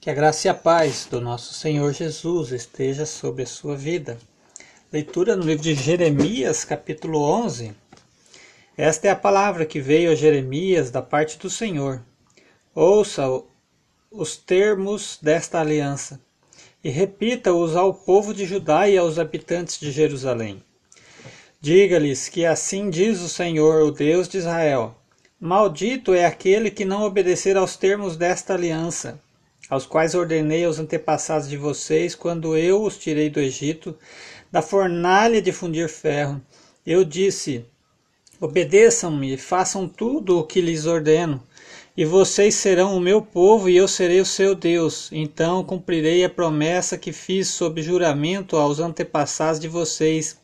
Que a graça e a paz do nosso Senhor Jesus esteja sobre a sua vida. Leitura no livro de Jeremias, capítulo 11. Esta é a palavra que veio a Jeremias da parte do Senhor. Ouça os termos desta aliança e repita-os ao povo de Judá e aos habitantes de Jerusalém. Diga-lhes que assim diz o Senhor, o Deus de Israel: Maldito é aquele que não obedecer aos termos desta aliança aos quais ordenei aos antepassados de vocês quando eu os tirei do Egito, da fornalha de fundir ferro. Eu disse: Obedeçam-me, façam tudo o que lhes ordeno, e vocês serão o meu povo e eu serei o seu Deus. Então cumprirei a promessa que fiz sob juramento aos antepassados de vocês,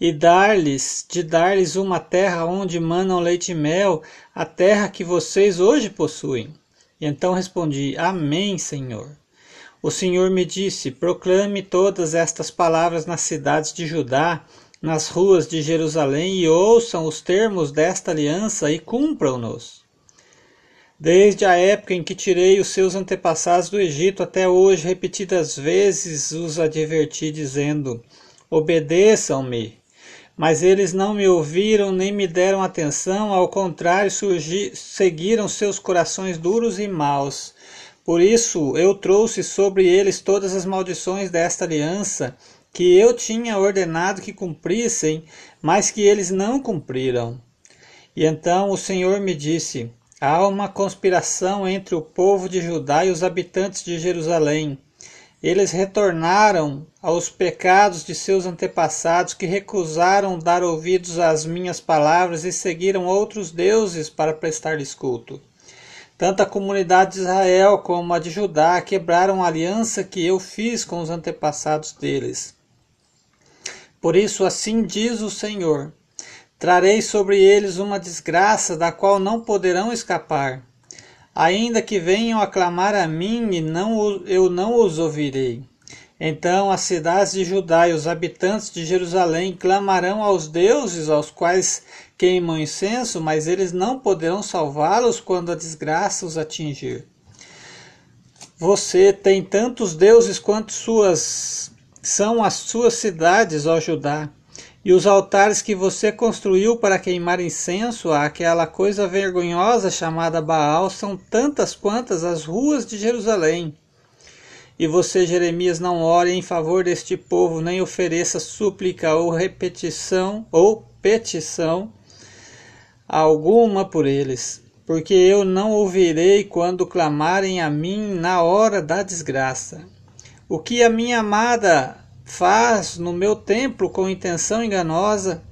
e dar-lhes, de dar-lhes uma terra onde manam leite e mel, a terra que vocês hoje possuem. E então respondi: Amém, Senhor. O Senhor me disse: Proclame todas estas palavras nas cidades de Judá, nas ruas de Jerusalém, e ouçam os termos desta aliança e cumpram-nos. Desde a época em que tirei os seus antepassados do Egito até hoje, repetidas vezes os adverti, dizendo: Obedeçam-me. Mas eles não me ouviram nem me deram atenção, ao contrário, seguiram seus corações duros e maus. Por isso eu trouxe sobre eles todas as maldições desta aliança, que eu tinha ordenado que cumprissem, mas que eles não cumpriram. E então o Senhor me disse: Há uma conspiração entre o povo de Judá e os habitantes de Jerusalém eles retornaram aos pecados de seus antepassados que recusaram dar ouvidos às minhas palavras e seguiram outros deuses para prestar-lhes culto. Tanto a comunidade de Israel como a de Judá quebraram a aliança que eu fiz com os antepassados deles. Por isso, assim diz o Senhor: trarei sobre eles uma desgraça da qual não poderão escapar ainda que venham a clamar a mim não, eu não os ouvirei. Então as cidades de Judá e os habitantes de Jerusalém clamarão aos deuses aos quais queimam incenso, mas eles não poderão salvá-los quando a desgraça os atingir. Você tem tantos deuses quanto suas são as suas cidades, ó Judá. E os altares que você construiu para queimar incenso àquela coisa vergonhosa chamada Baal são tantas quantas as ruas de Jerusalém. E você, Jeremias, não ore em favor deste povo, nem ofereça súplica ou repetição ou petição alguma por eles, porque eu não ouvirei quando clamarem a mim na hora da desgraça. O que a minha amada faz no meu templo com intenção enganosa?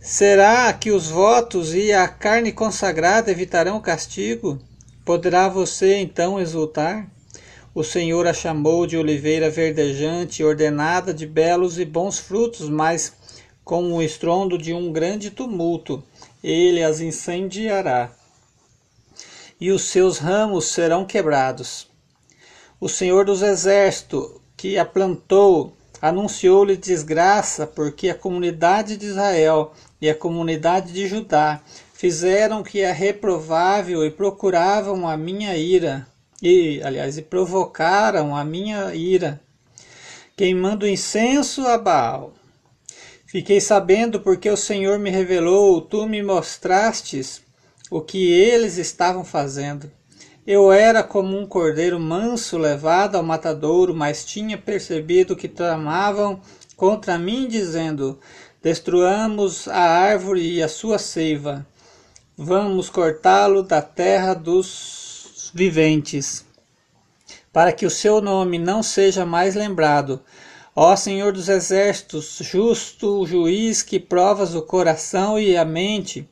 Será que os votos e a carne consagrada evitarão o castigo? Poderá você então exultar? O Senhor a chamou de oliveira verdejante, ordenada de belos e bons frutos, mas com o estrondo de um grande tumulto, ele as incendiará, e os seus ramos serão quebrados. O Senhor dos Exércitos, que a plantou, anunciou-lhe desgraça, porque a comunidade de Israel e a comunidade de Judá fizeram que é reprovável e procuravam a minha ira, e, aliás, e provocaram a minha ira, queimando incenso a Baal. Fiquei sabendo porque o Senhor me revelou, tu me mostrastes o que eles estavam fazendo. Eu era como um cordeiro manso levado ao matadouro, mas tinha percebido que tramavam contra mim, dizendo: Destruamos a árvore e a sua seiva. Vamos cortá-lo da terra dos viventes, para que o seu nome não seja mais lembrado. Ó Senhor dos exércitos, justo juiz que provas o coração e a mente,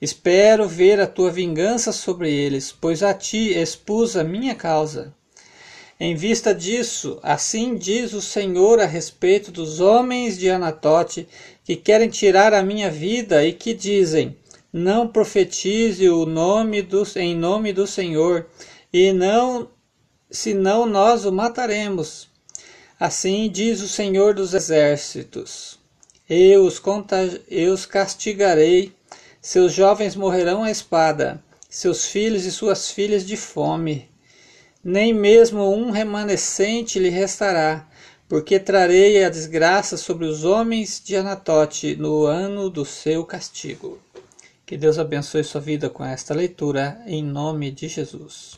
Espero ver a tua vingança sobre eles, pois a ti expus a minha causa. Em vista disso, assim diz o Senhor a respeito dos homens de Anatote que querem tirar a minha vida e que dizem: Não profetize o nome do, em nome do Senhor, e não, senão nós o mataremos. Assim diz o Senhor dos Exércitos: Eu os, eu os castigarei seus jovens morrerão à espada, seus filhos e suas filhas de fome. nem mesmo um remanescente lhe restará, porque trarei a desgraça sobre os homens de Anatote no ano do seu castigo. Que Deus abençoe sua vida com esta leitura, em nome de Jesus.